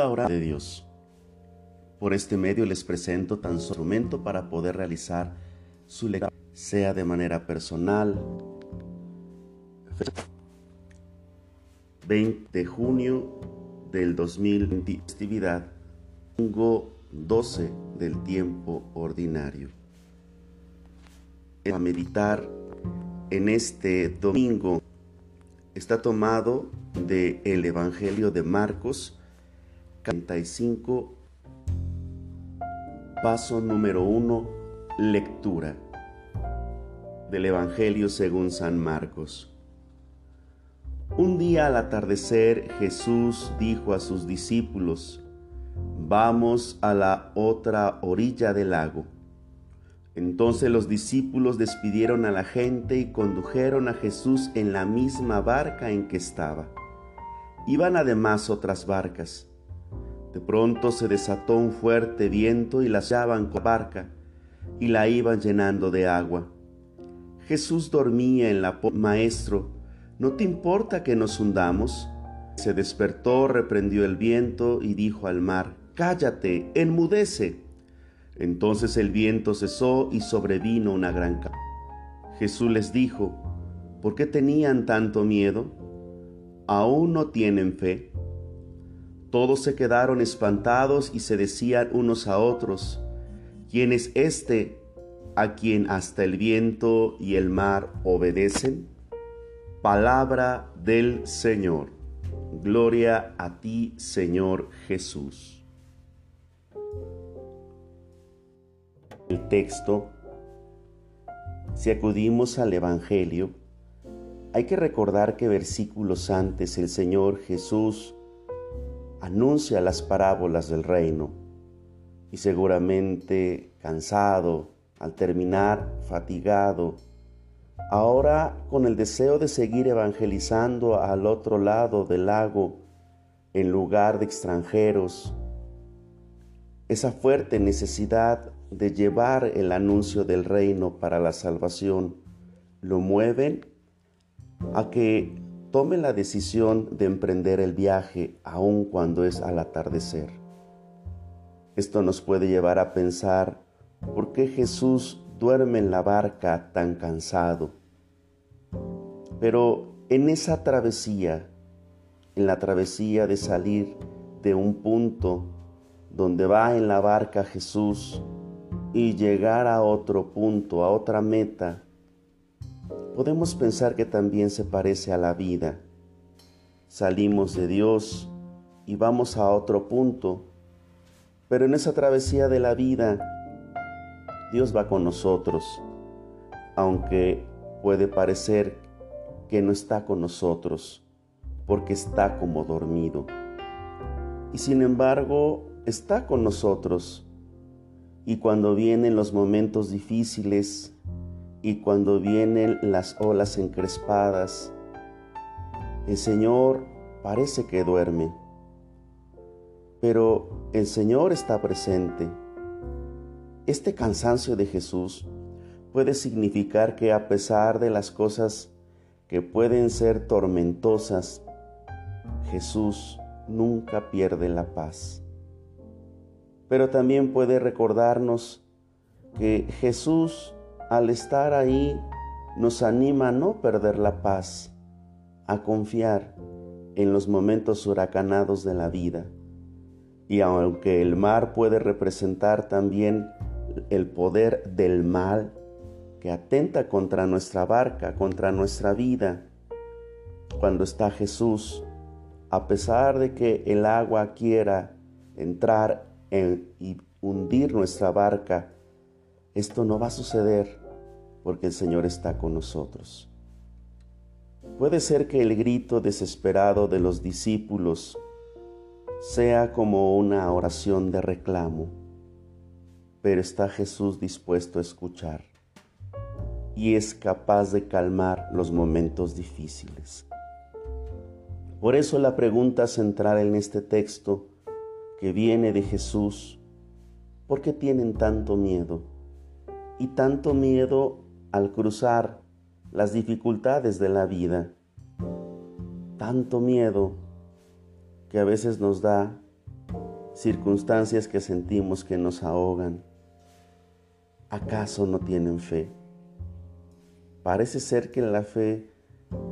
hora de Dios. Por este medio les presento tan su instrumento para poder realizar su lectura, sea de manera personal. 20 de junio del 2020, festividad, domingo 12 del tiempo ordinario. A meditar en este domingo está tomado de el Evangelio de Marcos 45 Paso número 1 Lectura del Evangelio según San Marcos. Un día al atardecer Jesús dijo a sus discípulos, Vamos a la otra orilla del lago. Entonces los discípulos despidieron a la gente y condujeron a Jesús en la misma barca en que estaba. Iban además otras barcas. De pronto se desató un fuerte viento y las llevaban con la barca y la iban llenando de agua. Jesús dormía en la Maestro, ¿no te importa que nos hundamos? Se despertó, reprendió el viento y dijo al mar, Cállate, enmudece. Entonces el viento cesó y sobrevino una gran calma. Jesús les dijo, ¿por qué tenían tanto miedo? ¿Aún no tienen fe? Todos se quedaron espantados y se decían unos a otros, ¿quién es este a quien hasta el viento y el mar obedecen? Palabra del Señor. Gloria a ti, Señor Jesús. el texto, si acudimos al Evangelio, hay que recordar que versículos antes el Señor Jesús anuncia las parábolas del reino y seguramente cansado, al terminar fatigado, ahora con el deseo de seguir evangelizando al otro lado del lago en lugar de extranjeros, esa fuerte necesidad de llevar el anuncio del reino para la salvación lo mueven a que tome la decisión de emprender el viaje aun cuando es al atardecer. Esto nos puede llevar a pensar por qué Jesús duerme en la barca tan cansado. Pero en esa travesía, en la travesía de salir de un punto donde va en la barca Jesús y llegar a otro punto, a otra meta, podemos pensar que también se parece a la vida. Salimos de Dios y vamos a otro punto, pero en esa travesía de la vida, Dios va con nosotros, aunque puede parecer que no está con nosotros, porque está como dormido. Y sin embargo, está con nosotros y cuando vienen los momentos difíciles y cuando vienen las olas encrespadas, el Señor parece que duerme, pero el Señor está presente. Este cansancio de Jesús puede significar que a pesar de las cosas que pueden ser tormentosas, Jesús nunca pierde la paz pero también puede recordarnos que Jesús al estar ahí nos anima a no perder la paz, a confiar en los momentos huracanados de la vida. Y aunque el mar puede representar también el poder del mal que atenta contra nuestra barca, contra nuestra vida, cuando está Jesús, a pesar de que el agua quiera entrar y hundir nuestra barca, esto no va a suceder porque el Señor está con nosotros. Puede ser que el grito desesperado de los discípulos sea como una oración de reclamo, pero está Jesús dispuesto a escuchar y es capaz de calmar los momentos difíciles. Por eso la pregunta central en este texto que viene de Jesús, ¿por qué tienen tanto miedo? Y tanto miedo al cruzar las dificultades de la vida. Tanto miedo que a veces nos da circunstancias que sentimos que nos ahogan, ¿acaso no tienen fe? Parece ser que la fe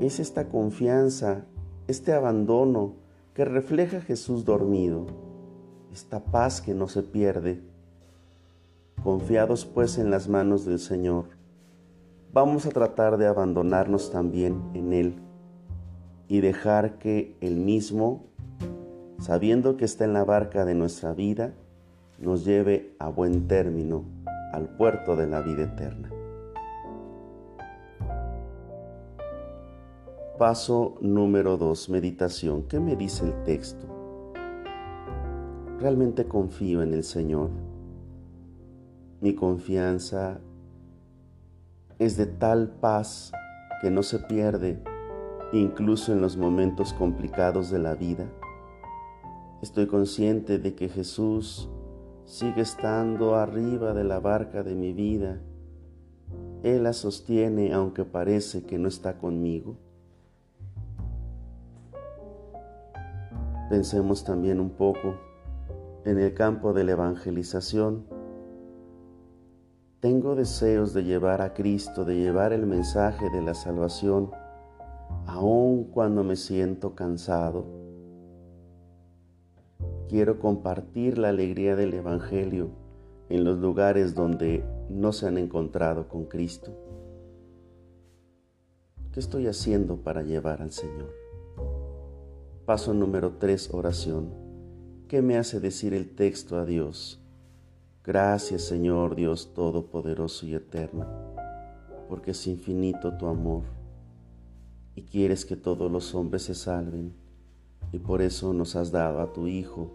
es esta confianza, este abandono que refleja Jesús dormido, esta paz que no se pierde. Confiados pues en las manos del Señor, vamos a tratar de abandonarnos también en Él y dejar que Él mismo, sabiendo que está en la barca de nuestra vida, nos lleve a buen término al puerto de la vida eterna. Paso número 2, meditación. ¿Qué me dice el texto? Realmente confío en el Señor. Mi confianza es de tal paz que no se pierde incluso en los momentos complicados de la vida. Estoy consciente de que Jesús sigue estando arriba de la barca de mi vida. Él la sostiene aunque parece que no está conmigo. Pensemos también un poco en el campo de la evangelización. Tengo deseos de llevar a Cristo, de llevar el mensaje de la salvación, aun cuando me siento cansado. Quiero compartir la alegría del Evangelio en los lugares donde no se han encontrado con Cristo. ¿Qué estoy haciendo para llevar al Señor? Paso número 3, oración. ¿Qué me hace decir el texto a Dios? Gracias Señor Dios Todopoderoso y Eterno, porque es infinito tu amor y quieres que todos los hombres se salven, y por eso nos has dado a tu Hijo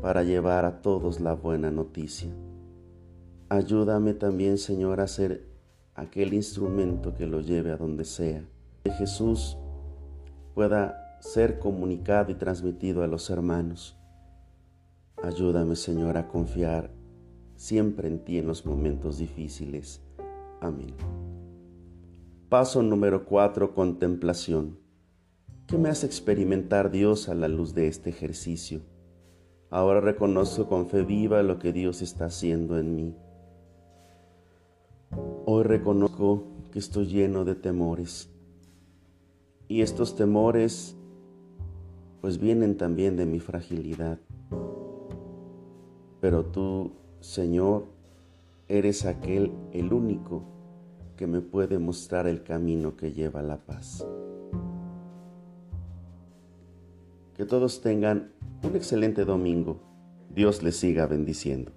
para llevar a todos la buena noticia. Ayúdame también Señor a ser aquel instrumento que lo lleve a donde sea, que Jesús pueda ser comunicado y transmitido a los hermanos. Ayúdame, Señor, a confiar siempre en ti en los momentos difíciles. Amén. Paso número 4. Contemplación. ¿Qué me hace experimentar Dios a la luz de este ejercicio? Ahora reconozco con fe viva lo que Dios está haciendo en mí. Hoy reconozco que estoy lleno de temores. Y estos temores pues vienen también de mi fragilidad. Pero tú, Señor, eres aquel, el único, que me puede mostrar el camino que lleva a la paz. Que todos tengan un excelente domingo. Dios les siga bendiciendo.